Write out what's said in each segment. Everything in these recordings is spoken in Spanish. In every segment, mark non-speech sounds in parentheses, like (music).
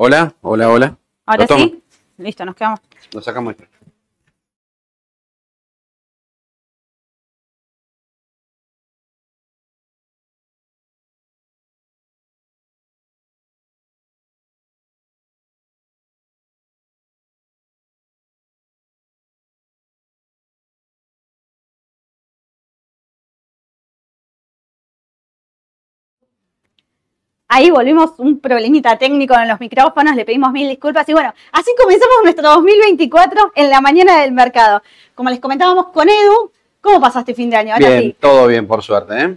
Hola, hola, hola. Ahora sí. Listo, nos quedamos. Lo sacamos. Ahí volvimos un problemita técnico en los micrófonos, le pedimos mil disculpas y bueno, así comenzamos nuestro 2024 en la mañana del mercado. Como les comentábamos con Edu, ¿cómo pasaste fin de año? Ahora Bien, sí, todo bien, por suerte, ¿eh?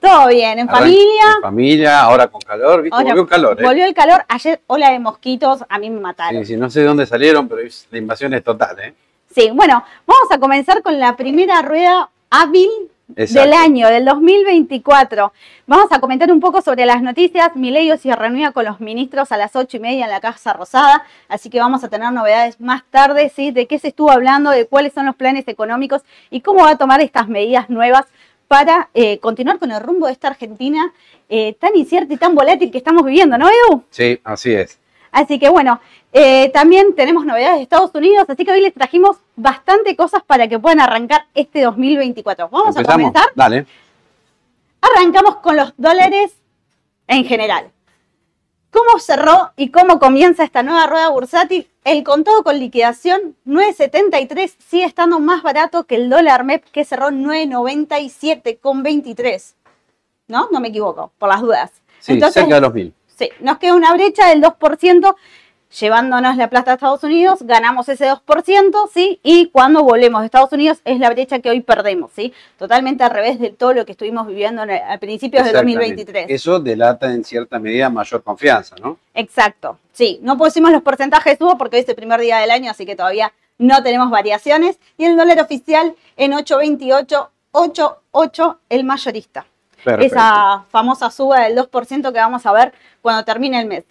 todo bien, en Arran- familia. En familia, ahora con calor, ¿viste? Ahora, Volvió el calor, ¿eh? Volvió el calor, ayer ola de mosquitos, a mí me mataron. Sí, sí, no sé de dónde salieron, pero la invasión es total, ¿eh? Sí, bueno, vamos a comenzar con la primera rueda hábil Exacto. del año, del 2024. Vamos a comentar un poco sobre las noticias. Milei se reunía con los ministros a las ocho y media en la Casa Rosada, así que vamos a tener novedades más tarde, ¿sí? De qué se estuvo hablando, de cuáles son los planes económicos y cómo va a tomar estas medidas nuevas para eh, continuar con el rumbo de esta Argentina eh, tan incierta y tan volátil que estamos viviendo, ¿no, Edu? Sí, así es. Así que bueno, eh, también tenemos novedades de Estados Unidos, así que hoy les trajimos bastante cosas para que puedan arrancar este 2024. Vamos a comenzar. Dale. Arrancamos con los dólares en general. ¿Cómo cerró y cómo comienza esta nueva rueda bursátil? El contado con liquidación 9.73 sigue estando más barato que el dólar MEP que cerró 9.97 con 23. ¿No? No me equivoco, por las dudas. Sí, Entonces, cerca de los mil. Sí, nos queda una brecha del 2%, llevándonos la plata a Estados Unidos, ganamos ese 2%, ¿sí? Y cuando volvemos de Estados Unidos es la brecha que hoy perdemos, ¿sí? Totalmente al revés de todo lo que estuvimos viviendo a principios Exactamente. 2023. Eso delata en cierta medida mayor confianza, ¿no? Exacto, sí. No pusimos los porcentajes subo porque hoy es el primer día del año, así que todavía no tenemos variaciones. Y el dólar oficial en 8.28, 8.8 el mayorista. Perfecto. esa famosa suba del 2% que vamos a ver cuando termine el mes.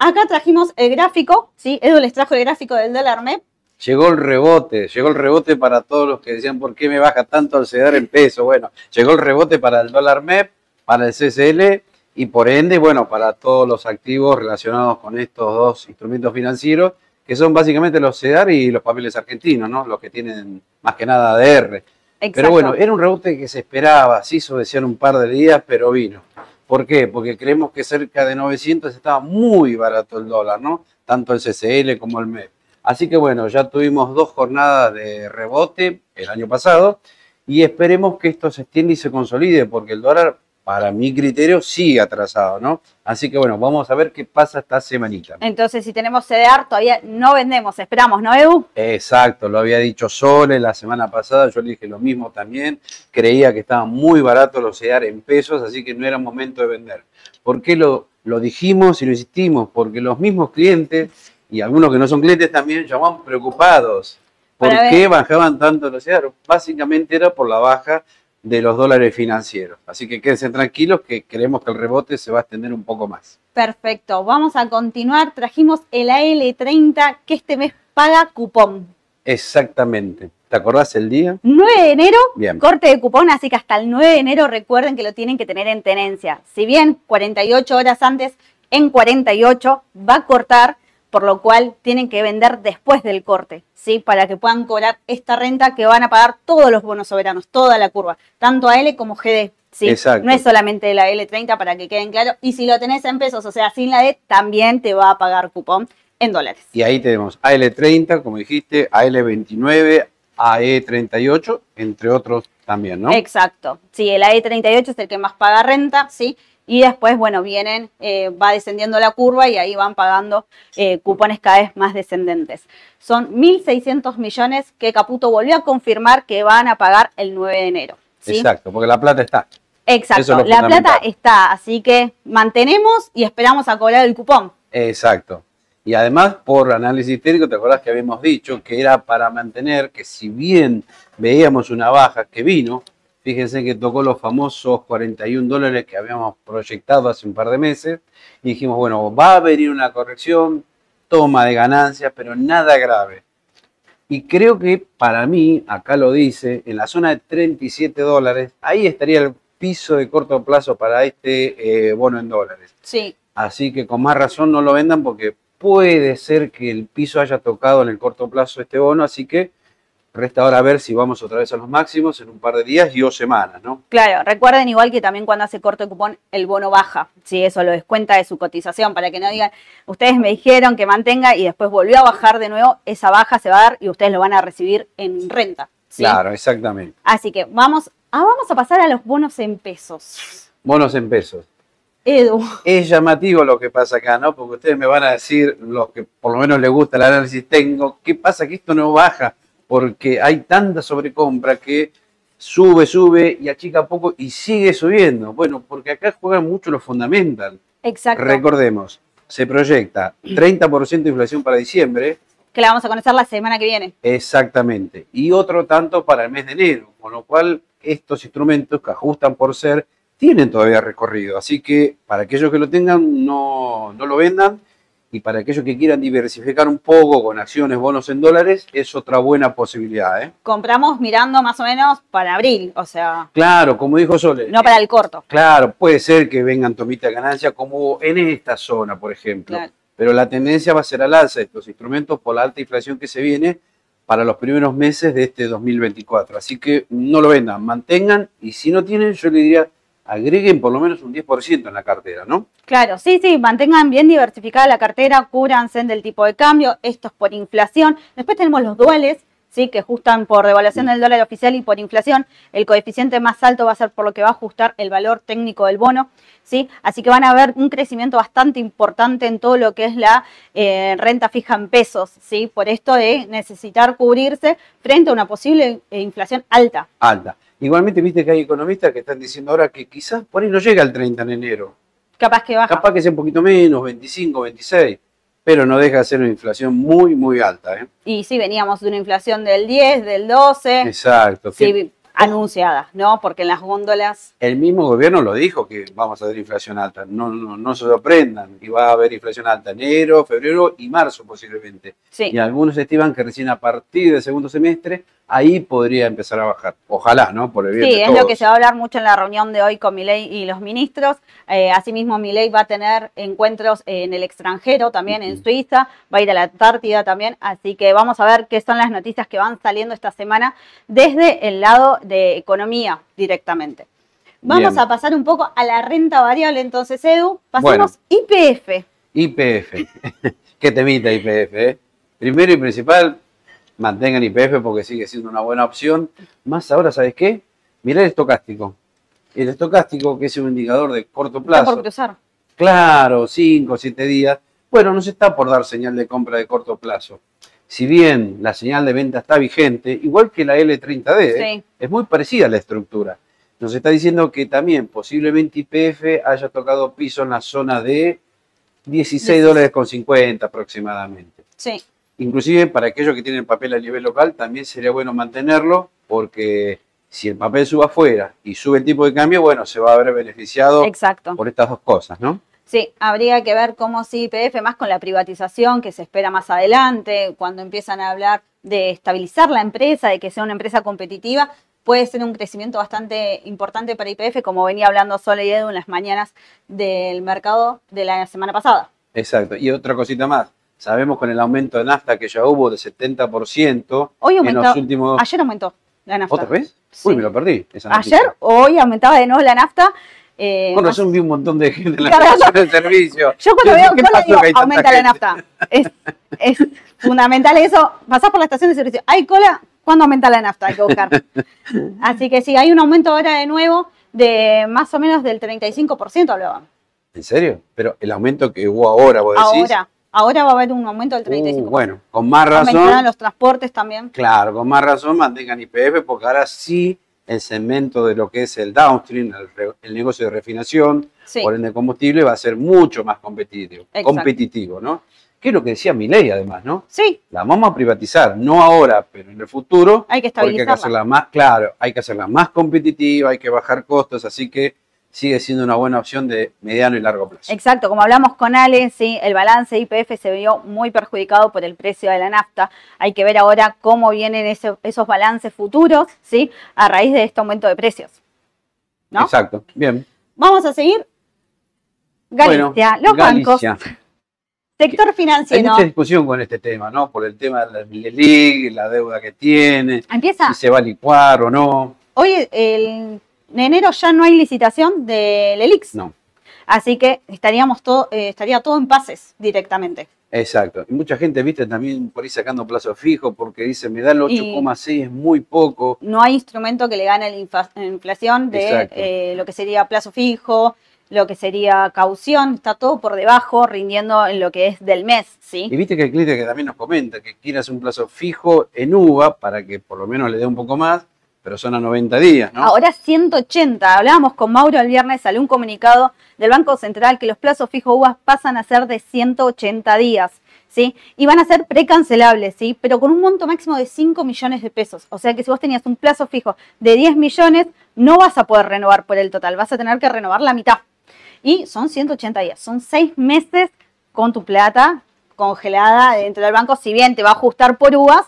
Acá trajimos el gráfico, ¿sí? Edu les trajo el gráfico del dólar MEP. Llegó el rebote, llegó el rebote para todos los que decían por qué me baja tanto el CEDAR en peso. Bueno, llegó el rebote para el dólar MEP, para el CCL y por ende, bueno, para todos los activos relacionados con estos dos instrumentos financieros, que son básicamente los CEDAR y los papeles argentinos, ¿no? Los que tienen más que nada ADR. Pero Exacto. bueno, era un rebote que se esperaba, se hizo decían un par de días, pero vino. ¿Por qué? Porque creemos que cerca de 900 estaba muy barato el dólar, ¿no? Tanto el CCL como el MEP. Así que bueno, ya tuvimos dos jornadas de rebote el año pasado y esperemos que esto se extienda y se consolide, porque el dólar, para mi criterio, sigue atrasado, ¿no? Así que bueno, vamos a ver qué pasa esta semanita. Entonces, si tenemos CDR, todavía no vendemos, esperamos, ¿no, Edu? Exacto, lo había dicho Sole la semana pasada, yo le dije lo mismo también, creía que estaban muy baratos los CEDAR en pesos, así que no era momento de vender. ¿Por qué lo, lo dijimos y lo insistimos? Porque los mismos clientes y algunos que no son clientes también llamaban preocupados. ¿Por qué bajaban tanto los CEDAR? Básicamente era por la baja de los dólares financieros. Así que quédense tranquilos que creemos que el rebote se va a extender un poco más. Perfecto, vamos a continuar. Trajimos el AL30 que este mes paga cupón. Exactamente. ¿Te acordás el día? 9 de enero, Bien. corte de cupón, así que hasta el 9 de enero recuerden que lo tienen que tener en tenencia. Si bien 48 horas antes, en 48 va a cortar, por lo cual tienen que vender después del corte, ¿sí? Para que puedan cobrar esta renta que van a pagar todos los bonos soberanos, toda la curva, tanto AL como GD. ¿sí? Exacto. No es solamente la L30 para que queden claros. Y si lo tenés en pesos, o sea, sin la D, también te va a pagar cupón en dólares. Y ahí tenemos AL30, como dijiste, AL29, AE38, entre otros también, ¿no? Exacto. Sí, el AE38 es el que más paga renta, ¿sí? Y después, bueno, vienen, eh, va descendiendo la curva y ahí van pagando eh, cupones cada vez más descendentes. Son 1.600 millones que Caputo volvió a confirmar que van a pagar el 9 de enero. ¿sí? Exacto, porque la plata está. Exacto. Es la plata está, así que mantenemos y esperamos a cobrar el cupón. Exacto. Y además, por análisis técnico, te acordás que habíamos dicho que era para mantener que si bien veíamos una baja que vino, fíjense que tocó los famosos 41 dólares que habíamos proyectado hace un par de meses, y dijimos, bueno, va a venir una corrección, toma de ganancias, pero nada grave. Y creo que para mí, acá lo dice, en la zona de 37 dólares, ahí estaría el piso de corto plazo para este eh, bono en dólares. Sí. Así que con más razón no lo vendan porque puede ser que el piso haya tocado en el corto plazo este bono, así que resta ahora ver si vamos otra vez a los máximos en un par de días y o semanas, ¿no? Claro, recuerden igual que también cuando hace corto de cupón el bono baja, si eso lo descuenta de su cotización, para que no digan, ustedes me dijeron que mantenga y después volvió a bajar de nuevo, esa baja se va a dar y ustedes lo van a recibir en renta. ¿sí? Claro, exactamente. Así que vamos, ah, vamos a pasar a los bonos en pesos. Bonos en pesos. Edu, Es llamativo lo que pasa acá, ¿no? Porque ustedes me van a decir, los que por lo menos les gusta el análisis técnico, ¿qué pasa que esto no baja? Porque hay tanta sobrecompra que sube, sube y achica poco y sigue subiendo. Bueno, porque acá juegan mucho los fundamentals. exacto, Recordemos, se proyecta 30% de inflación para diciembre, que la vamos a conocer la semana que viene. exactamente, y otro tanto para el mes de enero, con lo cual estos instrumentos que ajustan por ser tienen todavía recorrido. Así que para aquellos que lo tengan, no, no lo vendan. Y para aquellos que quieran diversificar un poco con acciones, bonos en dólares, es otra buena posibilidad. ¿eh? Compramos mirando más o menos para abril, o sea, Claro, como dijo Sole. no para el corto. Claro, puede ser que vengan tomitas de ganancia como en esta zona, por ejemplo. Claro. Pero la tendencia va a ser al alza de estos instrumentos por la alta inflación que se viene para los primeros meses de este 2024. Así que no lo vendan, mantengan y si no tienen, yo le diría, agreguen por lo menos un 10% en la cartera, ¿no? Claro, sí, sí, mantengan bien diversificada la cartera, cúbranse del tipo de cambio, esto es por inflación. Después tenemos los duales, sí, que ajustan por devaluación del dólar oficial y por inflación. El coeficiente más alto va a ser por lo que va a ajustar el valor técnico del bono, sí. Así que van a ver un crecimiento bastante importante en todo lo que es la eh, renta fija en pesos, sí, por esto de necesitar cubrirse frente a una posible eh, inflación alta. Alta. Igualmente, viste que hay economistas que están diciendo ahora que quizás por ahí no llega al 30 en enero. Capaz que baja. Capaz que sea un poquito menos, 25, 26, pero no deja de ser una inflación muy, muy alta. ¿eh? Y sí, veníamos de una inflación del 10, del 12. Exacto. que Sí, anunciada, ¿no? Porque en las góndolas, El mismo gobierno lo dijo que vamos a tener inflación alta. No, no, no se sorprendan, que va a haber inflación alta enero, febrero y marzo posiblemente. sí. Y algunos estiman que recién a partir del segundo semestre ahí podría empezar a bajar. Ojalá, ¿no? Por el bien Sí, de es todos. lo que se va a hablar mucho en la reunión de hoy con Milei y los ministros. Eh, asimismo, Milei va a tener encuentros en el extranjero, también en. Suiza, va a ir a la Antártida también, así que vamos a ver qué son las noticias que van saliendo esta semana desde el lado de economía directamente. Vamos Bien. a pasar un poco a la renta variable, entonces, Edu, pasemos IPF. IPF. (laughs) Qué temita IPF, ¿eh? Primero y principal, mantengan IPF porque sigue siendo una buena opción. Más ahora, ¿sabes qué? Mirá el estocástico. El estocástico, que es un indicador de corto por plazo. cruzar. Claro, 5 o 7 días. Bueno, nos está por dar señal de compra de corto plazo. Si bien la señal de venta está vigente, igual que la L30D, ¿eh? Sí. es muy parecida a la estructura. Nos está diciendo que también posiblemente IPF haya tocado piso en la zona de 16 dólares con 50 aproximadamente. Sí, Inclusive para aquellos que tienen papel a nivel local también sería bueno mantenerlo porque si el papel sube afuera y sube el tipo de cambio, bueno, se va a ver beneficiado exacto. por estas dos cosas, ¿no? Sí, habría que ver cómo si IPF, más con la privatización que se espera más adelante, cuando empiezan a hablar de estabilizar la empresa, de que sea una empresa competitiva, puede ser un crecimiento bastante importante para IPF, como venía hablando Sole y Edu en las mañanas del mercado de la semana pasada. Exacto. Y otra cosita más. Sabemos con el aumento de nafta que ya hubo de 70% Hoy en aumentó, los últimos... ayer aumentó la nafta. ¿Otra vez? Sí. Uy, me lo perdí. esa. Ayer, hoy aumentaba de nuevo la nafta. eh, Con razón vi un montón de gente en la (laughs) estación de servicio. (laughs) Yo cuando veo ¿qué cola pasó digo, que hay tanta aumenta la gente? nafta. Es, es fundamental eso. Pasás por la estación de servicio, hay cola, ¿cuándo aumenta la nafta? Hay que buscar. (laughs) Así que sí, hay un aumento ahora de nuevo de más o menos del 35% hablaban. ¿En serio? Pero el aumento que hubo ahora, vos decís. Ahora, ahora va a haber un aumento del 35%. Uh, bueno, con más Aumentarán razón, los transportes también. claro, con más razón mantengan IPF porque ahora sí el segmento de lo que es el downstream, el, el negocio de refinación, Sí, por ende combustible, va a ser mucho más competitivo, Exacto. competitivo, ¿no? Que es lo que decía Milei además, ¿no? sí, La vamos a privatizar, no ahora, pero en el futuro, hay que porque hay que estabilizarla. hacerla más, claro, hay que hacerla más competitiva, hay que bajar costos, así que sigue siendo una buena opción de mediano y largo plazo. Exacto, como hablamos con Ale, sí, el balance IPF se vio muy perjudicado por el precio de la nafta. Hay que ver ahora cómo vienen ese- esos balances futuros, sí, a raíz de este aumento de precios. ¿no? Exacto, bien. Vamos a seguir. Galicia, los bancos, sector financiero. Hay mucha discusión con este tema, ¿no? Por el tema de la LELIG, la deuda que tiene, Empieza. si se va a licuar o no. Hoy, el, en enero ya no hay licitación del ELIX. No, Así que estaríamos todo, eh, estaría todo en pases directamente. exacto. Y mucha gente, viste, también por ahí sacando plazo fijo porque dice, me da el Y- 8,6, es muy poco. No hay instrumento que le gane la inflación de eh, lo que sería plazo fijo, lo que sería caución, está todo por debajo, rindiendo en lo que es del mes, ¿sí? Y viste que el cliente que también nos comenta que quiere hacer un plazo fijo en UVA para que por lo menos le dé un poco más, pero son a 90 días, ¿no? Ahora 180. Hablábamos con Mauro el viernes, salió un comunicado del Banco Central que los plazos fijos UVA pasan a ser de 180 días, ¿sí? Y van a ser precancelables, ¿sí? Pero con un monto máximo de 5 millones de pesos. O sea que si vos tenías un plazo fijo de 10 millones, no vas a poder renovar por el total, vas a tener que renovar la mitad. Y son 180 días, son 6 meses con tu plata congelada dentro del banco, si bien te va a ajustar por uvas,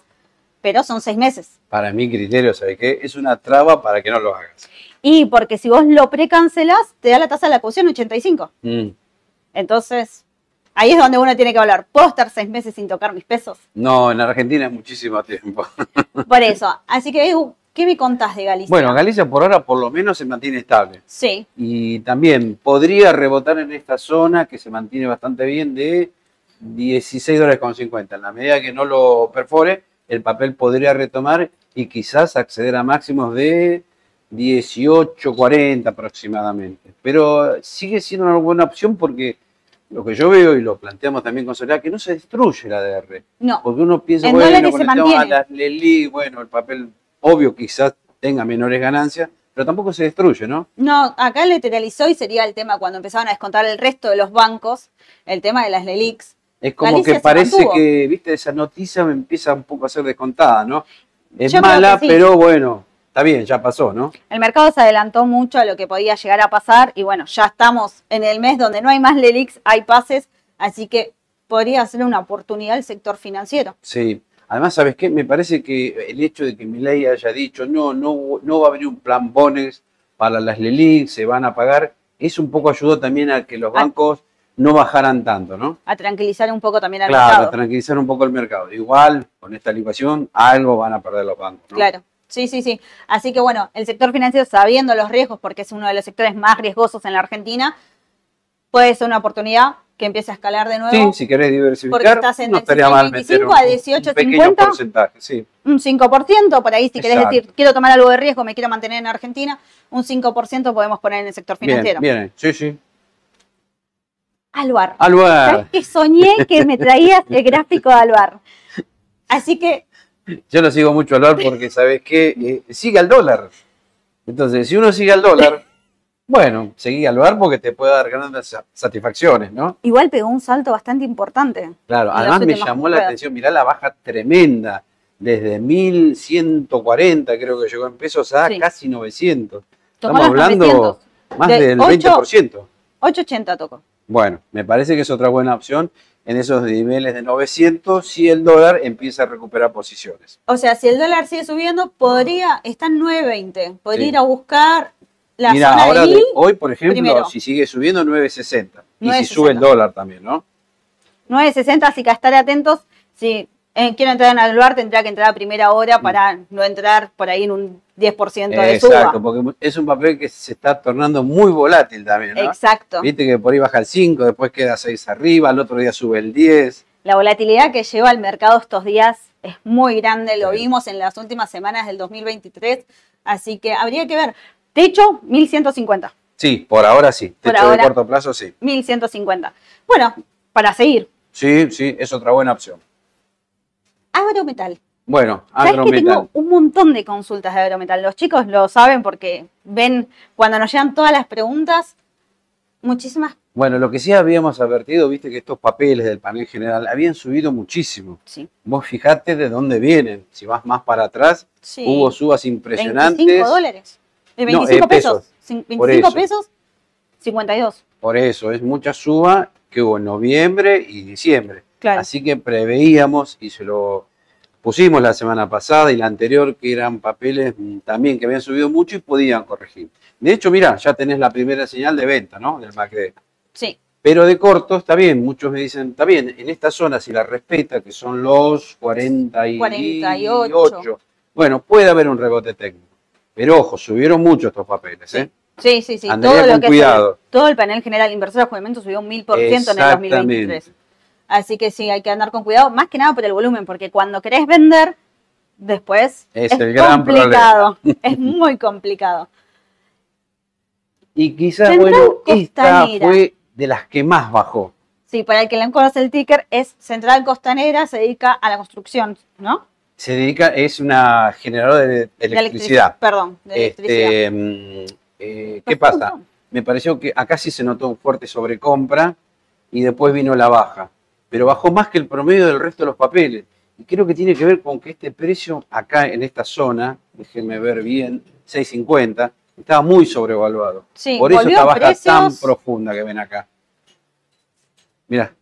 pero son 6 meses. Para mi criterio, ¿sabes qué? Es una traba para que no lo hagas. Y porque si vos lo precancelás, te da la tasa de la caución 85. Mm. Entonces, ahí es donde uno tiene que hablar. ¿Puedo estar seis meses sin tocar mis pesos? No, en Argentina es muchísimo tiempo. (laughs) Por eso. Así que, ¿qué me contás de Galicia? Bueno, Galicia por ahora por lo menos se mantiene estable. Sí, Y también podría rebotar en esta zona que se mantiene bastante bien de 16 dólares con 50. En la medida que no lo perfore, el papel podría retomar y quizás acceder a máximos de 18.40 aproximadamente. Pero sigue siendo una buena opción porque lo que yo veo y lo planteamos también con Soledad, que no se destruye la DR. no. Porque uno piensa, En bueno, mantiene. las Leli, bueno, el papel obvio quizás tenga menores ganancias, pero tampoco se destruye, ¿no? No, acá lateralizó y sería el tema cuando empezaban a descontar el resto de los bancos, el tema de las LELIX. Es como que parece que, viste, esa noticia me empieza un poco a ser descontada, ¿no? Es Yo mala, sí. pero bueno, está bien, ya pasó, ¿no? El mercado se adelantó mucho a lo que podía llegar a pasar y bueno, ya estamos en el mes donde no hay más LELIX, hay pases, así que podría ser una oportunidad el sector financiero. Sí. Además, ¿sabes qué? Me parece que el hecho de que Milei haya dicho, no, no, no va a venir un plan bones para las LELIC, se van a pagar, eso un poco ayudó también a que los bancos no bajaran tanto, ¿no? A tranquilizar un poco también al Claro, mercado. tranquilizar un poco el mercado. Igual, con esta licuación, algo van a perder los bancos. ¿no? Claro, sí, sí, sí. Así que bueno, el sector financiero, sabiendo los riesgos, porque es uno de los sectores más riesgosos en la Argentina, puede ser una oportunidad que empiece a escalar de nuevo. Sí, si querés Porque diversificar, estás en no el estaría mal meter 25 un, a un pequeño 18.50. porcentaje. Sí, Un 5%, por ahí, si querés Exacto. decir, quiero tomar algo de riesgo, me quiero mantener en Argentina, un 5% podemos poner en el sector bien, financiero. bien, sí, sí. Alvar. Alvar, ¿Sabes que soñé que me traías el gráfico de Alvar? Así que, yo lo sigo mucho Alvar porque, ¿sabes qué? Eh, sigue al dólar. Entonces, si uno sigue al dólar, bueno, seguí al Alvar porque te puede dar grandes sa- satisfacciones, ¿no? igual pegó un salto bastante importante. Claro, además me llamó la atención, mirá la baja tremenda, desde 1140 creo que llegó en pesos a Sí. casi 900. Tocó Estamos hablando 900. más De del ocho- 20%. 880 tocó. Bueno, me parece que es otra buena opción en esos niveles de 900 si el dólar empieza a recuperar posiciones. O sea, si el dólar sigue subiendo, podría, está en 9.20, podría Sí. ir a buscar la Mira, zona ahora de de- mil, hoy, por ejemplo, primero. si sigue subiendo 960 y si 9.60. sube el dólar también, ¿no? 9.60, así que a estar atentos. Si eh, quiero entrar en Alvar, tendrá que entrar a primera hora para no entrar por ahí en un 10% de Exacto, suba. porque es un papel que se está tornando muy volátil también, ¿no? Exacto. Viste que por ahí baja el 5, después queda 6 arriba, al otro día sube el 10. La volatilidad que lleva el mercado estos días es muy grande, lo Sí. vimos en las últimas semanas del 2023, así que habría que ver. Techo, 1150. Sí, por ahora sí. Por Techo ahora. de corto plazo sí. 1150. Bueno, para seguir, Sí, sí, es otra buena opción. Agrometal. Bueno, ¿Sabes que agrometal. tengo un montón de consultas de agrometal? Los chicos lo saben porque ven cuando nos llegan todas las preguntas, muchísimas. Bueno, lo que sí habíamos advertido, viste que estos papeles del panel general habían subido muchísimo. Sí, Vos fijate de dónde vienen. Si vas más para atrás, sí. hubo subas impresionantes. 25 dólares. De No, 25 eh, pesos. pesos. Cin- Por 25 eso. pesos, 52. Por eso, es mucha suba que hubo en noviembre y diciembre. Claro. Así que preveíamos y se lo pusimos la semana pasada y la anterior que eran papeles mm, también que habían subido mucho y podían corregir. De hecho, mira, ya tenés la primera señal de venta, ¿no? Del MACD. Sí, Pero de corto está bien, muchos me dicen, está bien, en esta zona si la respeta, que son los 48, 48. bueno, puede haber un rebote técnico. Pero ojo, subieron mucho estos papeles, ¿eh? Sí, sí, sí. Todo lo que cuidado. Es, todo el panel general inversor de juventud subió un mil por ciento en el 2023. Así que sí, hay que andar con cuidado, más que nada por el volumen, porque cuando querés vender, después Es es, el gran complicado. Es muy complicado. Y quizás, Central bueno, esta fue de las que más bajó. Sí, para el que no conoce el ticker, es Central Costanera, se dedica a la construcción, ¿no? Se dedica, es una generadora de, electricidad. Perdón, de electricidad. Este, mm, eh, ¿Qué pasa? Me pareció que acá sí se notó un fuerte sobrecompra y después vino la baja. Pero bajó más que el promedio del resto de los papeles. Y creo que tiene que ver con que este precio acá en esta zona, déjenme ver bien, 6.50, estaba muy sobrevaluado. Sí, Por eso esta baja tan profunda que ven acá. Mira,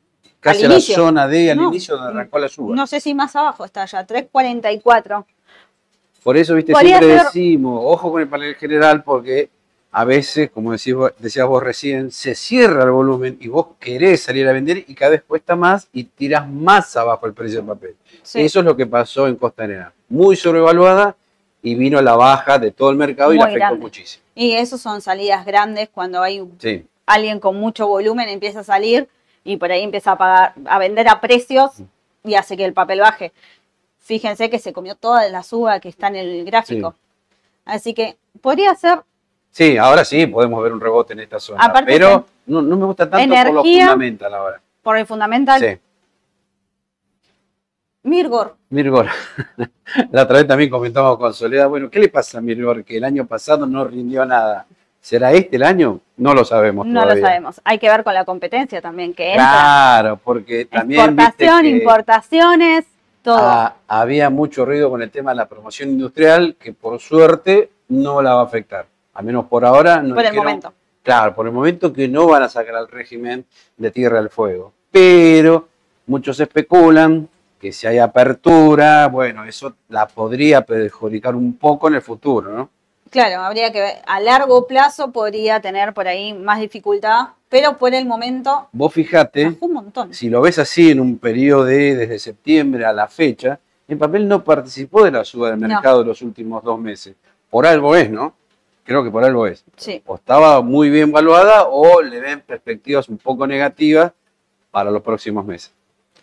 casi a la zona D, al No, inicio donde arrancó la suba. No sé si más abajo está ya, 3.44. Por eso, viste, Podría siempre ser- decimos, ojo con el panel general, porque a veces, como decís decías vos recién, se cierra el volumen y vos querés salir a vender y cada vez cuesta más y tirás más abajo el precio del papel. Sí. Eso es lo que pasó en Costanera. Muy sobrevaluada y vino la baja de todo el mercado y la afectó grande. muchísimo. Y eso son salidas grandes cuando hay Sí, alguien con mucho volumen empieza a salir y por ahí empieza a pagar, a vender a precios y hace que el papel baje. Fíjense que se comió toda la suba que está en el gráfico. Así que podría ser sí, ahora sí podemos ver un rebote en esta zona, Aparte pero no, no me gusta tanto por lo fundamental ahora. por el fundamental. Sí. Mirgor, Mirgor. (laughs) La otra vez también comentamos con Soledad, bueno, ¿qué le pasa a Mirgor? Que el año pasado no rindió nada. ¿Será este el año? No lo sabemos no todavía. lo sabemos. Hay que ver con la competencia también que entra. Claro, porque también viste Exportación, que, importaciones, todo. ah, había mucho ruido con el tema de la promoción industrial que por suerte no la va a afectar. Al menos por ahora. No por el dijeron- momento. Claro, por el momento que no van a sacar al régimen de Tierra del Fuego. Pero muchos especulan que si hay apertura, bueno, eso la podría perjudicar un poco en el futuro, ¿no? Claro, habría que ver. A largo plazo podría tener por ahí más dificultad, pero por el momento Vos fijate, un montón. si lo ves así en un periodo de desde septiembre a la fecha, el papel no participó de la suba del No. mercado de los últimos dos meses. Por algo es, ¿no? Creo que por algo es. Sí, O estaba muy bien valuada o le ven perspectivas un poco negativas para los próximos meses.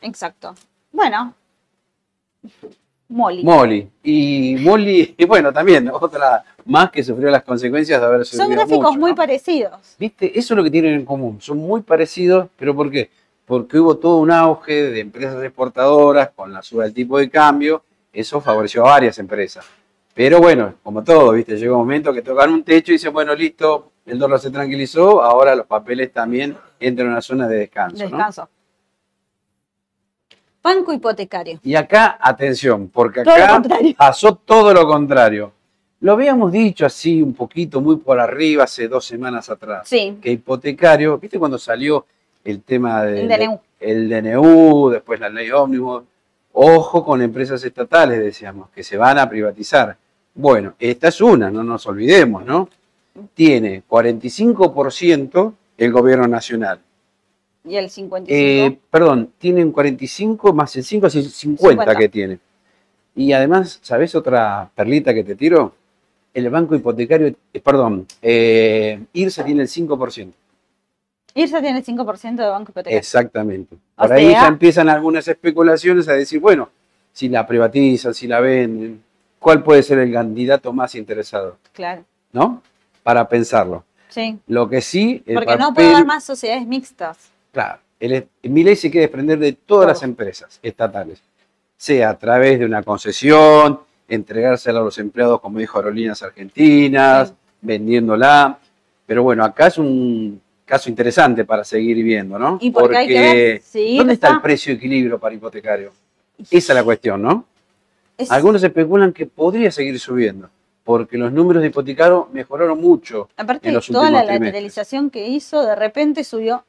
exacto. Bueno, Molly. Molly. Y Molly, (laughs) y bueno, también otra más que sufrió las consecuencias de haber subido Son gráficos mucho, muy ¿no? parecidos. ¿Viste? Eso es lo que tienen en común. Son muy parecidos, pero ¿por qué? Porque hubo todo un auge de empresas exportadoras con la suba del tipo de cambio. Eso favoreció a varias empresas. Pero bueno, como todo, ¿viste? Llegó un momento que tocan un techo y dicen, bueno, listo, el dólar se tranquilizó, ahora los papeles también entran en una zona de descanso. ¿no? Descanso. Banco hipotecario. Y acá, atención, porque acá pasó todo lo contrario. Lo habíamos dicho así un poquito, muy por arriba, hace dos semanas atrás. Sí, Que hipotecario, ¿viste cuando salió el tema del El DNU. el DNU, después la ley ómnibus? Ojo con empresas estatales, decíamos, que se van a privatizar. Bueno, esta es una, no nos olvidemos, ¿no? Tiene 45% el gobierno nacional. y el 55. Eh, perdón, tienen 45 más el 5, así 50, 50. que tiene. Y además, ¿sabes otra perlita que te tiro? El banco hipotecario, eh, perdón, eh, IRSA tiene el 5%. Irsa tiene el 5% de banco hipotecario. Exactamente. O Por ahí sea- ya empiezan algunas especulaciones a decir, bueno, si la privatizan, si la venden, ¿cuál puede ser el candidato más interesado? Claro. ¿No? Para pensarlo. Sí. Lo que sí, Porque no puede haber más sociedades mixtas. Claro, el, mi ley se quiere desprender de todas Todo. las empresas estatales, sea a través de una concesión, entregársela a los empleados, como dijo Aerolíneas Argentinas, Sí. vendiéndola. Pero bueno, acá es un caso interesante para seguir viendo, ¿no? Y porque hay que ver ¿dónde está Irsa- el precio de equilibrio para hipotecario? Esa es la cuestión, ¿no? Es- Algunos especulan que podría seguir subiendo, porque los números de hipotecario mejoraron mucho. aparte de los toda la lateralización que hizo, de repente subió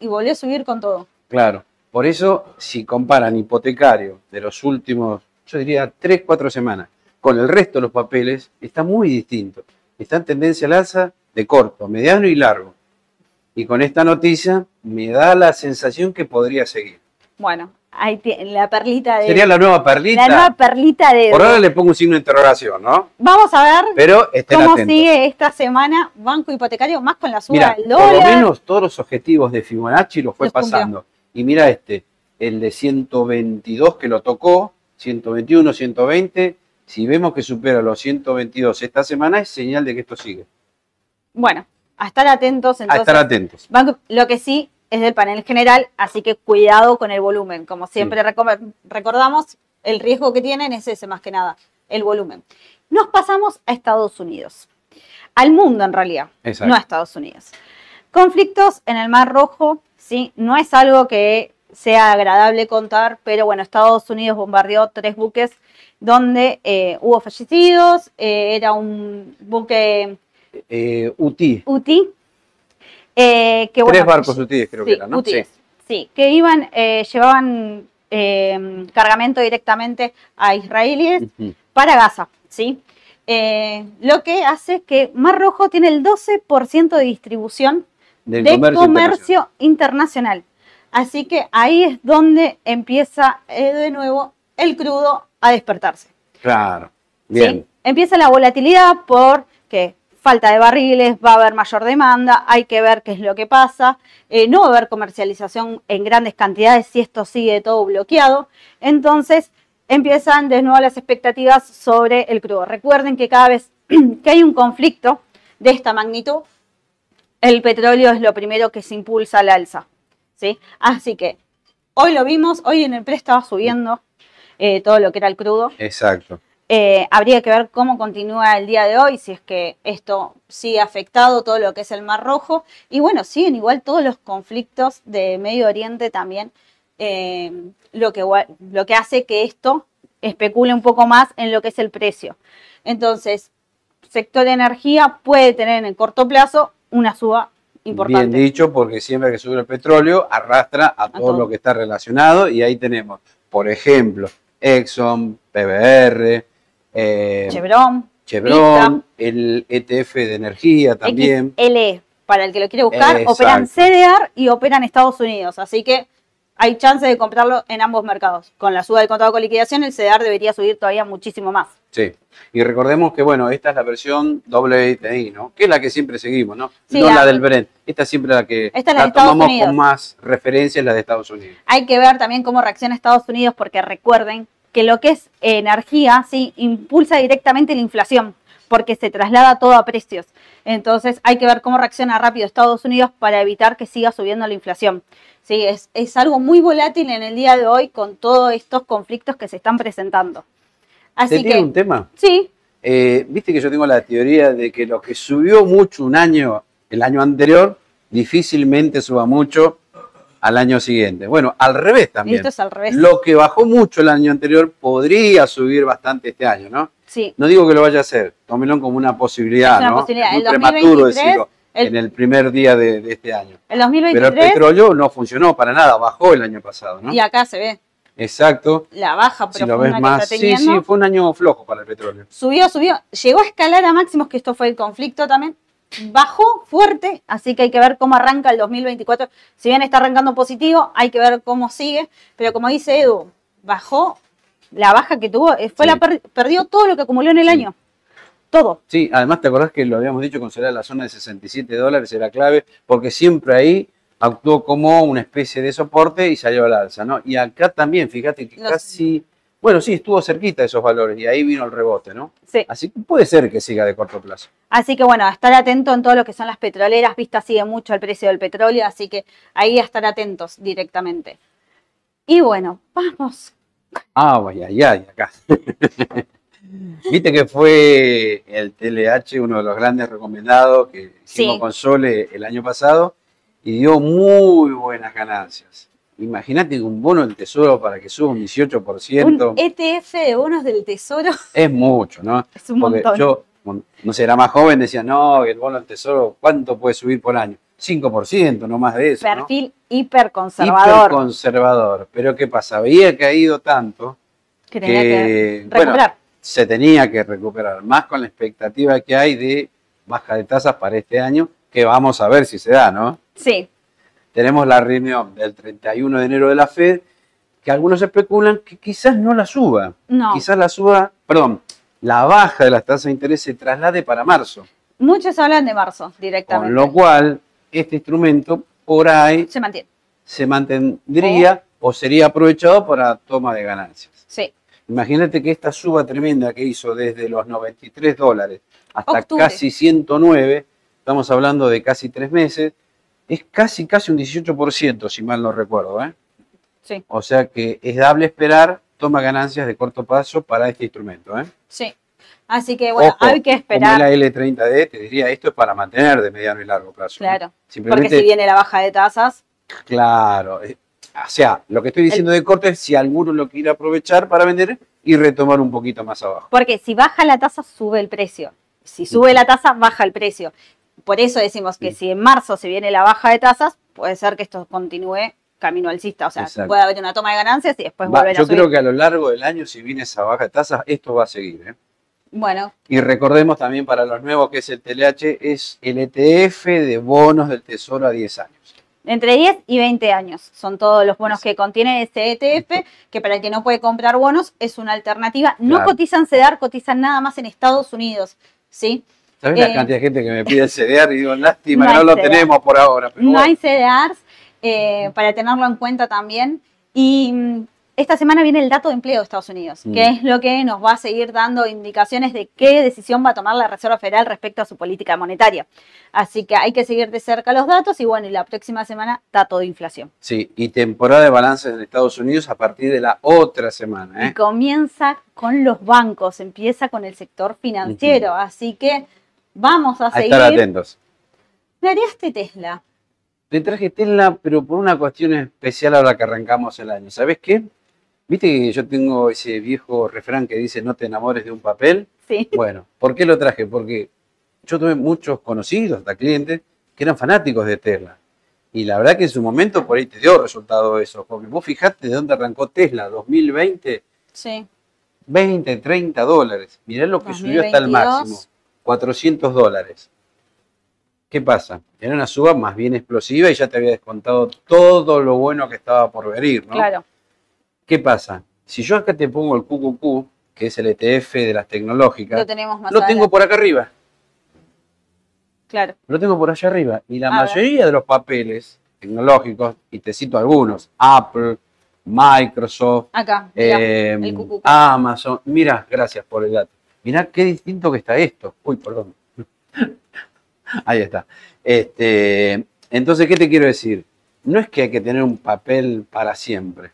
y volvió a subir con todo. Claro, por eso si comparan hipotecario de los últimos, yo diría, 3, 4 semanas, con el resto de los papeles, está muy distinto. Está en tendencia al alza de corto, mediano y largo. Y con esta noticia me da la sensación que podría seguir. Bueno, ahí tiene la perlita de. Sería la nueva perlita. La nueva perlita de. Por ahora le pongo un signo de interrogación, ¿no? Vamos a ver Pero cómo atentos. sigue esta semana Banco Hipotecario, más con la suba Mira, del por lo dólar. menos todos los objetivos de Fibonacci los fue Los cumplió. pasando. Y mira este, el de 122 que lo tocó, 121, 120. Si vemos que supera los 122 esta semana, es señal de que esto sigue. Bueno, a estar atentos A entonces. estar atentos. Banco- lo que sí es del panel general, así que cuidado con el volumen. Como siempre recordamos, el riesgo que tienen es ese más que nada, el volumen. Nos pasamos a Estados Unidos, al mundo en realidad, Exacto. no a Estados Unidos. Conflictos en el Mar Rojo, sí, no es algo que sea agradable contar, pero bueno, Estados Unidos bombardeó tres buques donde eh, hubo fallecidos, eh, era un buque Eh, UTI, UTI, eh, que bueno, tres barcos UTI creo que Sí, eran, ¿no? útiles, sí, que iban, eh, llevaban eh, cargamento directamente a israelíes Ujú. para Gaza, ¿sí? Eh, lo que hace que Mar Rojo tiene el 12% de distribución Del de comercio, comercio, internacional. Así que ahí es donde empieza de nuevo el crudo a despertarse. Claro, ¿sí? bien. Empieza la volatilidad porque falta de barriles, va a haber mayor demanda, hay que ver qué es lo que pasa, eh, no va a haber comercialización en grandes cantidades si esto sigue todo bloqueado. Entonces empiezan de nuevo las expectativas sobre el crudo. Recuerden que cada vez (clears throat) que hay un conflicto de esta magnitud, el petróleo es lo primero que se impulsa al alza. ¿sí? Así que hoy lo vimos, hoy en el pre estaba subiendo eh, todo lo que era el crudo. Exacto. Eh, habría que ver cómo continúa el día de hoy, si es que esto sigue afectado, todo lo que es el Mar Rojo. Y bueno, siguen igual todos los conflictos de Medio Oriente también, eh, lo, que, lo que hace que esto especule un poco más en lo que es el precio. Entonces, sector de energía puede tener en el corto plazo una suba importante. Bien dicho, porque siempre que sube el petróleo arrastra a, todo, todo. lo que está relacionado y ahí tenemos, por ejemplo, Exxon, PBR, eh, Chevron, Chevron, el ETF de energía también. XLE, para el que lo quiere buscar, Exacto. operan CDR y operan Estados Unidos. Así que hay chance de comprarlo en ambos mercados. Con la suba del contado con liquidación, el CDR debería subir todavía muchísimo más. Sí. Y recordemos que, bueno, esta es la versión WTI, ¿no? Que es la que siempre seguimos, ¿no? Sí, no la- la, del Brent. Esta es siempre la que Esta es la tomamos Unidos. con más referencia, es la de Estados Unidos. Hay que ver también cómo reacciona Estados Unidos, porque recuerden que lo que es energía, sí, impulsa directamente la inflación, porque se traslada todo a precios. Entonces hay que ver cómo reacciona rápido Estados Unidos para evitar que siga subiendo la inflación. Sí, es, es algo muy volátil en el día de hoy con todos estos conflictos que se están presentando. ¿Te Así tiene que, un tema? sí, Eh, Viste que yo tengo la teoría de que lo que subió mucho un año, el año anterior, difícilmente suba mucho al año siguiente. Bueno, al revés también. esto es al revés. Lo que bajó mucho el año anterior podría subir bastante este año, ¿no? Sí, No digo que lo vaya a hacer, tómelo como una posibilidad, Es una ¿no? posibilidad. Es muy El prematuro 2023, decirlo el- en el primer día de, de este año. el Pero el 2023 petróleo no funcionó para nada, bajó el año pasado, ¿no? y acá se ve Exacto. la baja Si lo ves más, sí, sí, fue un año flojo para el petróleo. Subió, subió, llegó a escalar a máximos, que esto fue el conflicto también. Bajó fuerte, así que hay que ver cómo arranca el 2024. Si bien está arrancando positivo, hay que ver cómo sigue. Pero como dice Edu, bajó, la baja que tuvo, eh, fue Sí. la per- perdió todo lo que acumuló en el Sí. año. Todo. Sí, además te acordás que lo habíamos dicho con la zona de 67 dólares era clave, porque siempre ahí actuó como una especie de soporte y salió al alza, ¿no? Y acá también, fíjate que Los- casi, bueno, sí, estuvo cerquita de esos valores y ahí vino el rebote, ¿no? Sí. Así que puede ser que siga de corto plazo. Así que bueno, a estar atento en todo lo que son las petroleras. Vista sigue mucho el precio del petróleo, así que ahí a estar atentos directamente. Y bueno, vamos. Ah, vaya, ay, ay, acá. (laughs) Viste que fue el TLH uno de los grandes recomendados que hicimos Sí. con Sole el año pasado y dio muy buenas ganancias. Imagínate un bono del tesoro para que suba un 18% Un ETF de bonos del tesoro es mucho, ¿no? (laughs) es un Porque montón. yo, no sé, era más joven, decía, no, el bono del tesoro, ¿cuánto puede subir por año? 5%, no más de eso. ¿no? Perfil hiperconservador. Hiperconservador. Pero ¿qué pasa? Había caído tanto que tenía que que, bueno, se tenía que recuperar, más con la expectativa que hay de baja de tasas para este año, que vamos a ver si se da, ¿no? Sí. Tenemos la reunión del 31 de enero de la Fed, que algunos especulan que quizás no la suba. No. Quizás la suba, perdón, la baja de las tasas de interés se traslade para marzo. Muchos hablan de marzo directamente. Con lo cual, este instrumento por ahí Se mantiene. se mantendría o sería aprovechado para toma de ganancias. Sí. Imagínate que esta suba tremenda que hizo desde los 93 dólares hasta Octubre. casi 109, estamos hablando de casi tres meses, es casi casi un 18%, si mal no recuerdo. ¿eh? Sí. O sea que es dable esperar toma ganancias de corto plazo para este instrumento. ¿eh? Sí. Así que bueno, Ojo, hay que esperar. Como la L30D, te diría, esto es para mantener de mediano y largo plazo. ¿eh? Claro. Porque Simplemente, si viene la baja de tasas, claro. eh, O sea, lo que estoy diciendo de corte es si alguno lo quiere aprovechar para vender y retomar un poquito más abajo. porque si baja la tasa, sube el precio. Si sube la tasa, baja el precio. Por eso decimos que Sí. si en marzo se viene la baja de tasas, puede ser que esto continúe camino alcista. O sea, Exacto. puede haber una toma de ganancias y después Va- volver a yo subir. creo que a lo largo del año, si viene esa baja de tasas, esto va a seguir. ¿eh? Bueno, Y recordemos también para los nuevos que es el TLH, es el ETF de bonos del Tesoro a 10 años. entre 10 y 20 años son todos los bonos que contiene este ETF, que para el que no puede comprar bonos es una alternativa. No Claro. cotizan CEDAR, cotizan nada más en Estados Unidos. ¿sí? ¿Sabes Eh, la cantidad de gente que me pide el CDR? Y digo, lástima no que no hay lo CDR. tenemos por ahora. Pero No bueno. hay CDRs eh, para tenerlo en cuenta también. Y mm, esta semana viene el dato de empleo de Estados Unidos, Mm. que es lo que nos va a seguir dando indicaciones de qué decisión va a tomar la Reserva Federal respecto a su política monetaria. Así que hay que seguir de cerca los datos y bueno, y la próxima semana dato de inflación. Sí, y temporada de balances en Estados Unidos a partir de la otra semana. Y ¿eh? comienza con los bancos, empieza con el sector financiero. Así que vamos a, A seguir. estar atentos. Me haríaste Tesla. Te traje Tesla, pero por una cuestión especial ahora que arrancamos el año. ¿Sabes qué? Viste que yo tengo ese viejo refrán que dice no te enamores de un papel. Sí. (laughs) Bueno, ¿por qué lo traje? Porque yo tuve muchos conocidos, hasta clientes, que eran fanáticos de Tesla. Y la verdad que en su momento por ahí te dio resultado eso. Porque vos fijate de dónde arrancó Tesla, 2020, Sí. 20, 30 dólares. Mirá lo que subió hasta el 2022. máximo, 400 dólares. ¿Qué pasa? Era una suba más bien explosiva y ya te había descontado todo lo bueno que estaba por venir, ¿no? Claro. ¿Qué pasa? Si yo acá te pongo el QQQ, que es el ETF de las tecnológicas, Lo tenemos más lo tengo por acá arriba. Claro. Lo tengo por allá arriba. Y la A ver. mayoría de los papeles tecnológicos, y te cito algunos, Apple, Microsoft, Acá. mirá, eh, el QQQ. Amazon, mira, gracias por el dato. Mirá qué distinto que está esto. Uy, perdón. (laughs) Ahí está. Este, entonces, ¿qué te quiero decir? No es que hay que tener un papel para siempre.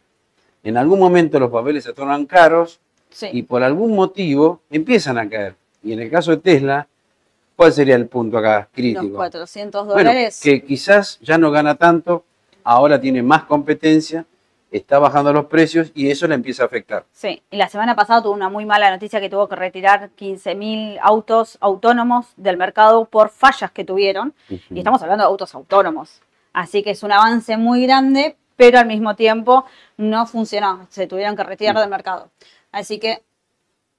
En algún momento los papeles se tornan caros sí. y por algún motivo empiezan a caer. Y en el caso de Tesla, ¿cuál sería el punto acá crítico? Los 400 Bueno, dólares. que quizás ya no gana tanto, ahora tiene más competencia, está bajando los precios y eso le empieza a afectar. Sí, y la semana pasada tuvo una muy mala noticia que tuvo que retirar 15.000 autos autónomos del mercado por fallas que tuvieron. Y estamos hablando de autos autónomos. Así que es un avance muy grande, pero al mismo tiempo no funcionó. Se tuvieron que retirar del mercado. Así que.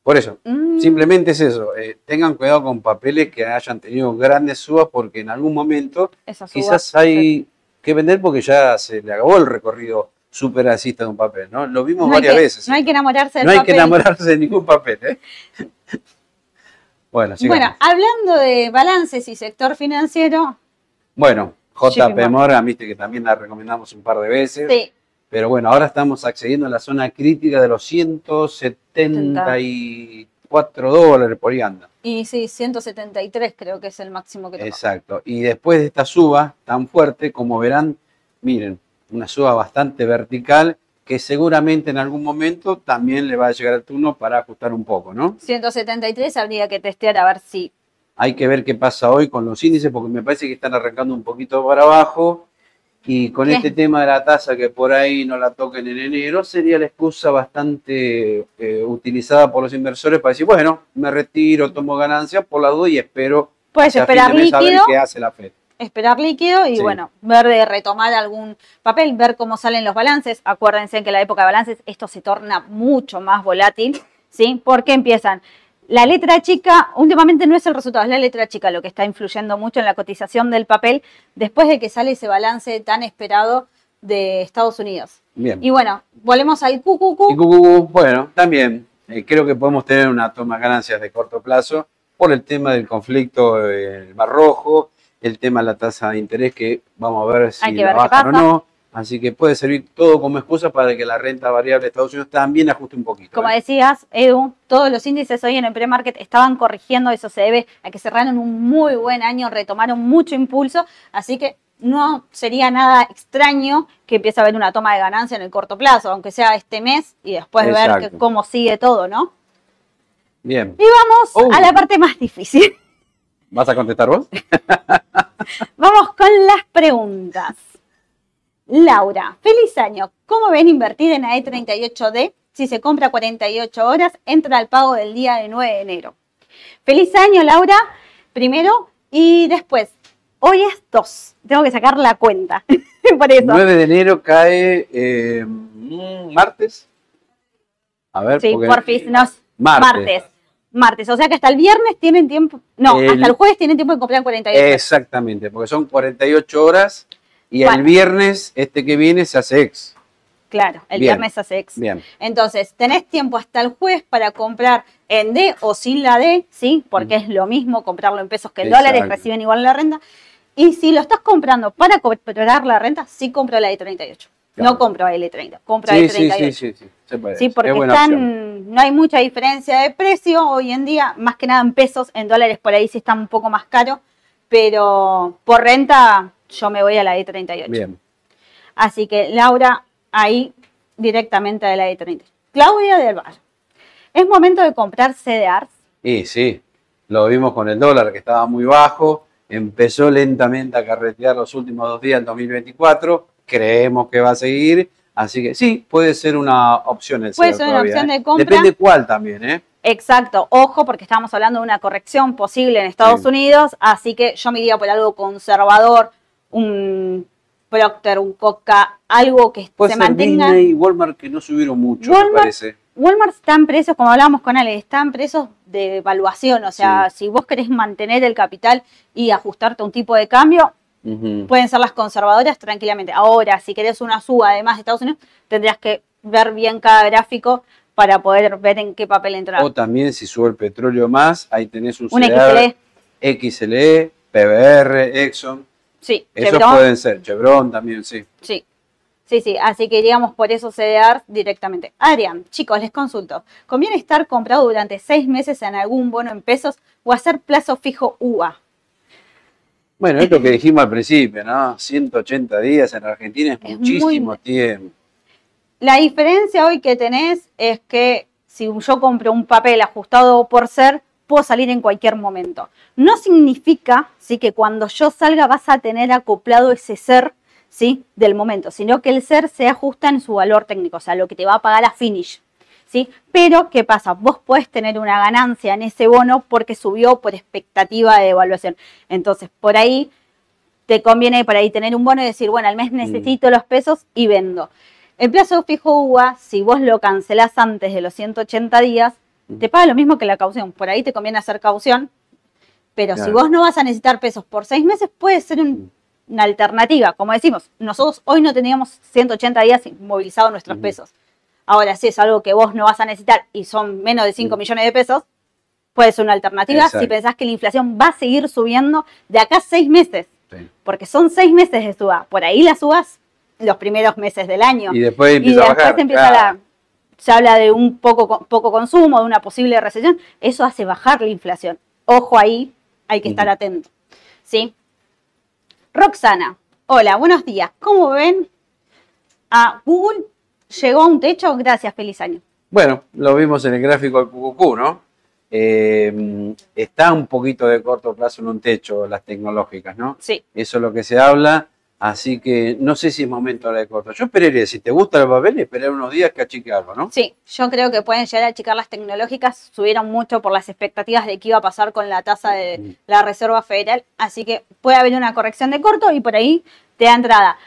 Por eso, mm, simplemente es eso. eh, tengan cuidado con papeles que hayan tenido grandes subas porque en algún momento quizás hay que vender porque ya se le acabó el recorrido super alcista de un papel, ¿no? Lo vimos No varias que- veces. No hay que enamorarse del No hay papel. que enamorarse de ningún papel, ¿eh? (laughs) bueno, sigamos. Bueno, hablando de balances y sector financiero, Bueno, JP Morgan. Viste que también la recomendamos un par de veces. sí, Pero bueno, ahora estamos accediendo a la zona crítica de los 174 dólares por ahí anda. y sí, 173 creo que es el máximo que tocó. Exacto. Y después de esta suba tan fuerte, como verán, miren, una suba bastante vertical que seguramente en algún momento también le va a llegar el turno para ajustar un poco, ¿no? 173 habría que testear a ver si. Hay que ver qué pasa hoy con los índices porque me parece que están arrancando un poquito para abajo y con ¿Qué? este tema de la tasa que por ahí no la toquen en enero sería la excusa bastante eh, utilizada por los inversores para decir, bueno, me retiro, tomo ganancias por la duda y espero Puedes esperar líquido, qué hace la Fed. Esperar líquido y Sí. bueno, ver de retomar algún papel, ver cómo salen los balances. Acuérdense que en la época de balances esto se torna mucho más volátil, ¿sí? Porque empiezan La letra chica, últimamente no es el resultado, es la letra chica lo que está influyendo mucho en la cotización del papel después de que sale ese balance tan esperado de Estados Unidos. Bien. Y bueno, volvemos al Y QQQ. QQQ, bueno, también eh, creo que podemos tener una toma de ganancias de corto plazo por el tema del conflicto en el Mar Rojo, el tema de la tasa de interés que vamos a ver si Hay que la ver bajan o no. Así que puede servir todo como excusa para que la renta variable de Estados Unidos también ajuste un poquito. Como ¿eh? decías, Edu, todos los índices hoy en el pre-market estaban corrigiendo, eso se debe a que cerraron un muy buen año, retomaron mucho impulso, así que no sería nada extraño que empiece a haber una toma de ganancia en el corto plazo, aunque sea este mes y después ver que- cómo sigue todo, ¿no? Bien. Y vamos Oh. a la parte más difícil. ¿Vas a contestar vos? (laughs) Vamos con las preguntas. Laura, feliz año. ¿Cómo ven invertir en AE38D? Si se compra 48 horas, entra al pago del día de 9 de enero. Feliz año, Laura, primero. Y después, hoy es 2. Tengo que sacar la cuenta. (laughs) Por eso. 9 de enero cae eh, mm, martes. A ver, Sí, porque- porfis, nos, Martes. martes. Martes. O sea que hasta el viernes tienen tiempo. No, El- hasta el jueves tienen tiempo de comprar 48 horas. Exactamente, porque son 48 horas y Bueno. el viernes este que viene se hace ex. Claro, el Bien. viernes hace ex. Bien. Entonces, tenés tiempo hasta el jueves para comprar en D o sin la D, ¿sí? Porque es lo mismo comprarlo en pesos que en Exacto. dólares, reciben igual la renta. Y si lo estás comprando para cobrar la renta, sí compro la E38. Claro. No compro L30, compro Sí, sí, L38. sí, sí, sí, se puede. Sí, porque es están, no hay mucha diferencia de precio hoy en día, más que nada en pesos, en dólares por ahí sí está un poco más caro, pero por renta yo me voy a la E38. Bien. Así que Laura, ahí directamente de la E30. Claudia del Bar. ¿Es momento de comprar CDRs? Y sí, lo vimos con el dólar que estaba muy bajo, empezó lentamente a carretear los últimos dos días del 2024, creemos que va a seguir, así que sí, puede ser una opción el Puede ser una todavía, opción ¿eh? de compra. Depende cuál también, ¿eh? Exacto, ojo porque estamos hablando de una corrección posible en Estados Sí. Unidos, así que yo me iría por algo conservador, un Procter, un Coca, algo que Puede se ser mantenga. Disney y Walmart que no subieron mucho, Walmart- me parece. Walmart está en precios, como hablábamos con Ale, está en precios de evaluación, o sea, si vos querés mantener el capital y ajustarte a un tipo de cambio, Pueden ser las conservadoras tranquilamente. Ahora, si querés una suba además de Estados Unidos, tendrías que ver bien cada gráfico para poder ver en qué papel entrar. O también si sube el petróleo más, ahí tenés un, Un CDR, XLE, XLE, PBR, Exxon, sí, esos Chevron, pueden ser, Chevron también, sí. sí. Sí, sí, así que iríamos por esos CDR directamente. Adrián, chicos, les consulto. ¿Conviene estar comprado durante seis meses en algún bono en pesos o hacer plazo fijo UA? Bueno, es lo que dijimos al principio, ¿no? 180 días en Argentina es, Es muchísimo muy- tiempo. La diferencia hoy que tenés es que si yo compro un papel ajustado por ser, puedo salir en cualquier momento. No significa ¿sí? que cuando yo salga vas a tener acoplado ese ser ¿sí? del momento, sino que el ser se ajusta en su valor técnico, o sea, lo que te va a pagar a finish. ¿Sí? Pero, ¿qué pasa? Vos podés tener una ganancia en ese bono porque subió por expectativa de evaluación. Entonces, por ahí te conviene por ahí tener un bono y decir, bueno, al mes necesito los pesos y vendo. El plazo fijo UA, si vos lo cancelás antes de los 180 días, te paga lo mismo que la caución. Por ahí te conviene hacer caución, pero si vos no vas a necesitar pesos por seis meses, puede ser un- una alternativa. Como decimos, nosotros hoy no teníamos 180 días movilizados nuestros pesos. Ahora, si es algo que vos no vas a necesitar y son menos de 5 Mm. millones de pesos, puede ser una alternativa si pensás que la inflación va a seguir subiendo de acá a seis meses Sí. porque son seis meses de suba. Por ahí las subas los primeros meses del año. Y después Y empieza a bajar. empieza claro. la, se habla de un poco, co- poco consumo, de una posible recesión. Eso hace bajar la inflación. Ojo ahí, hay que estar atento. ¿Sí? Roxana, hola, buenos días. ¿Cómo ven? A Google llegó a un techo. Gracias, feliz año. Bueno, lo vimos en el gráfico del QQQ, ¿no? Eh, está un poquito de corto plazo en un techo las tecnológicas, ¿no? Sí, Eso es lo que se habla, así que no sé si es momento ahora de corto. Yo esperaría, si te gusta el papel, esperar unos días que achique algo, ¿no? sí. Yo creo que pueden llegar a achicar las tecnológicas. Subieron mucho por las expectativas de qué iba a pasar con la tasa de Mm. la Reserva Federal. Así que puede haber una corrección de corto y por ahí te da entrada.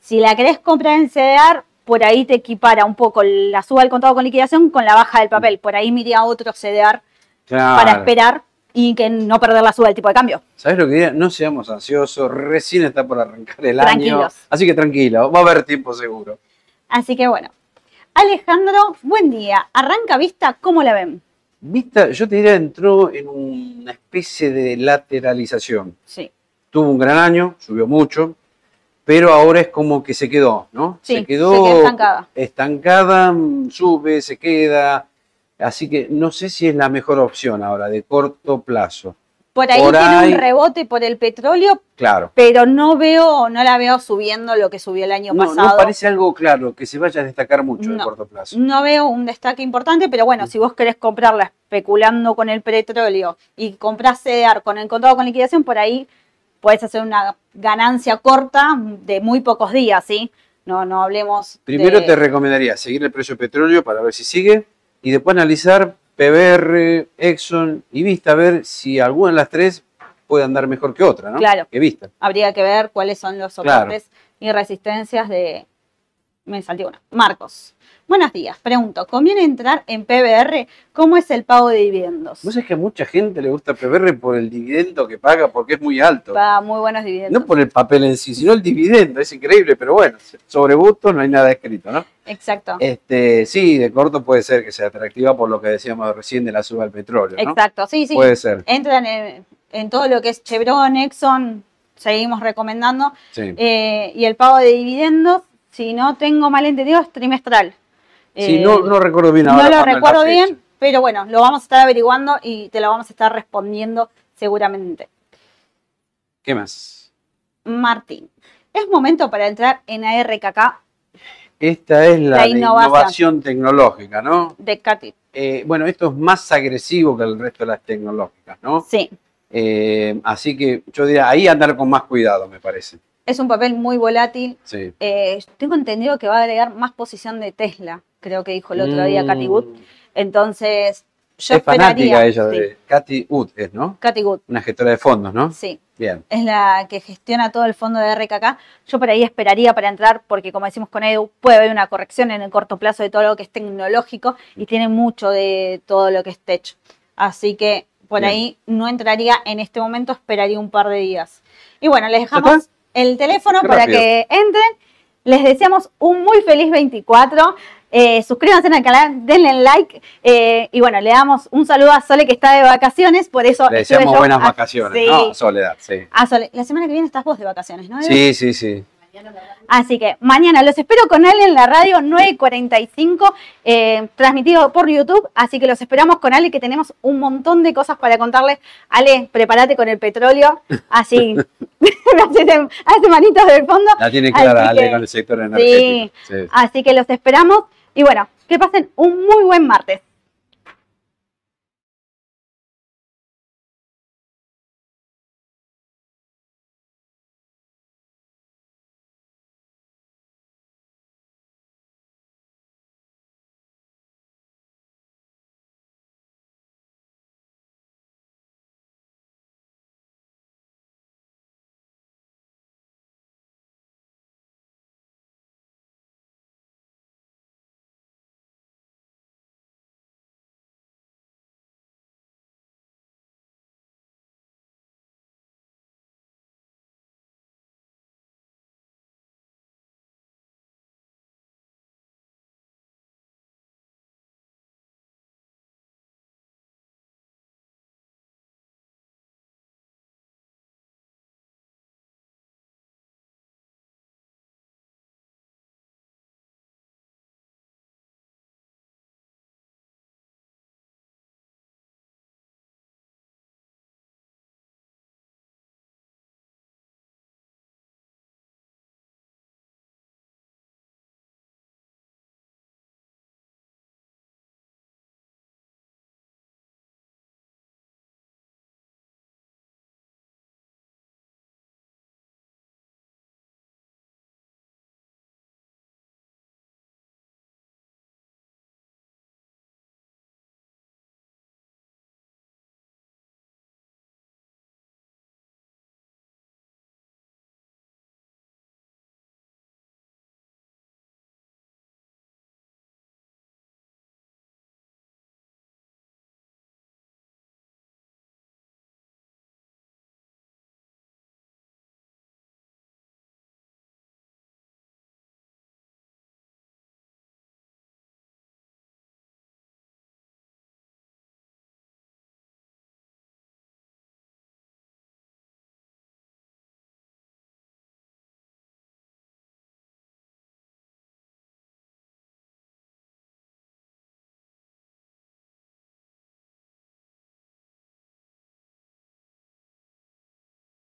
Si la querés comprar en CDR, por ahí te equipara un poco la suba del contado con liquidación con la baja del papel. Por ahí me iría a otro CDR Claro. para esperar y que no perder la suba del tipo de cambio. ¿Sabes lo que diría? No seamos ansiosos, recién está por arrancar el año. Así que tranquilo, va a haber tiempo seguro. Así que bueno. Alejandro, buen día. Arranca vista, ¿cómo la ven? Vista, yo te diría, entró en una especie de lateralización. Sí. Tuvo un gran año, subió mucho, pero ahora es como que se quedó, ¿no? Sí, se quedó se quedó estancada. estancada, sube, se queda. Así que no sé si es la mejor opción ahora, de corto plazo. Por ahí Por tiene ahí- un rebote por el petróleo, Claro. pero no veo, no la veo subiendo lo que subió el año No, pasado. no parece algo claro, que se vaya a destacar mucho de No. corto plazo. No veo un destaque importante, pero Mm. bueno, si vos querés comprarla especulando con el petróleo y comprás CEDAR con el contrato con liquidación, por ahí puedes hacer una ganancia corta de muy pocos días, ¿sí? No, no hablemos. Primero de- te recomendaría seguir el precio del petróleo para ver si sigue y después analizar PBR, Exxon y Vista, a ver si alguna de las tres puede andar mejor que otra, ¿no? Claro. Que Vista. Habría que ver cuáles son los Claro. soportes y resistencias de. Me salté una. Marcos. Buenos días. Pregunto, ¿conviene entrar en PBR? ¿Cómo es el pago de dividendos? ¿Vos sabés que a mucha gente le gusta PBR por el dividendo que paga porque es muy alto? Paga muy buenos dividendos. No por el papel en sí, sino el dividendo, es increíble, pero bueno, sobre Bustos no hay nada escrito, ¿no? Exacto. Este, sí, de corto puede ser que sea atractiva por lo que decíamos recién de la suba del petróleo, ¿no? Exacto. Sí, sí. Puede ser, Entran en, en todo lo que es Chevron, Exxon, seguimos recomendando. sí. Eh, y el pago de dividendos, si no tengo mal entendido, es trimestral. Sí, Eh, no, no recuerdo bien no ahora. lo es la recuerdo bien, pero bueno, lo vamos a estar averiguando y te lo vamos a estar respondiendo seguramente. ¿Qué más? Martín, ¿es momento para entrar en ARKK Esta es la, La de innovación. innovación tecnológica, ¿no? de Katy? Eh, bueno, esto es más agresivo que el resto de las tecnológicas, ¿no? Sí, Eh, así que yo diría, ahí andar con más cuidado, me parece. Es un papel muy volátil. Sí. Eh, tengo entendido que va a agregar más posición de Tesla, creo que dijo el otro día Mm. Katy Wood. Entonces, yo es esperaría. fanática ella sí, de Katy Wood, es, ¿no? Katy Wood, Una gestora de fondos, ¿no? sí. Bien. es la que gestiona todo el fondo de RKK. Yo por ahí esperaría para entrar, porque como decimos con Edu, puede haber una corrección en el corto plazo de todo lo que es tecnológico y tiene mucho de todo lo que es tech. Así que por Bien. ahí no entraría en este momento, esperaría un par de días. Y bueno, les dejamos el teléfono Qué para rápido. que entren. Les deseamos un muy feliz 24. Eh, suscríbanse al canal, denle like. eh, y bueno, le damos un saludo a Sole que está de vacaciones, por eso Le deseamos buenas a- vacaciones, sí. ¿no? Soledad, sí. Ah, Sole, la semana que viene estás vos de vacaciones, ¿no? Sí, sí, sí. Así que mañana los espero con Ale en la radio 9.45, eh, transmitido por YouTube. Así que los esperamos con Ale, que tenemos un montón de cosas para contarles. Ale, prepárate con el petróleo. Así, hace, manitos del fondo. La tiene clara, Ale, que- con el sector energético. Sí. Así que los esperamos. Y bueno, que pasen un muy buen martes.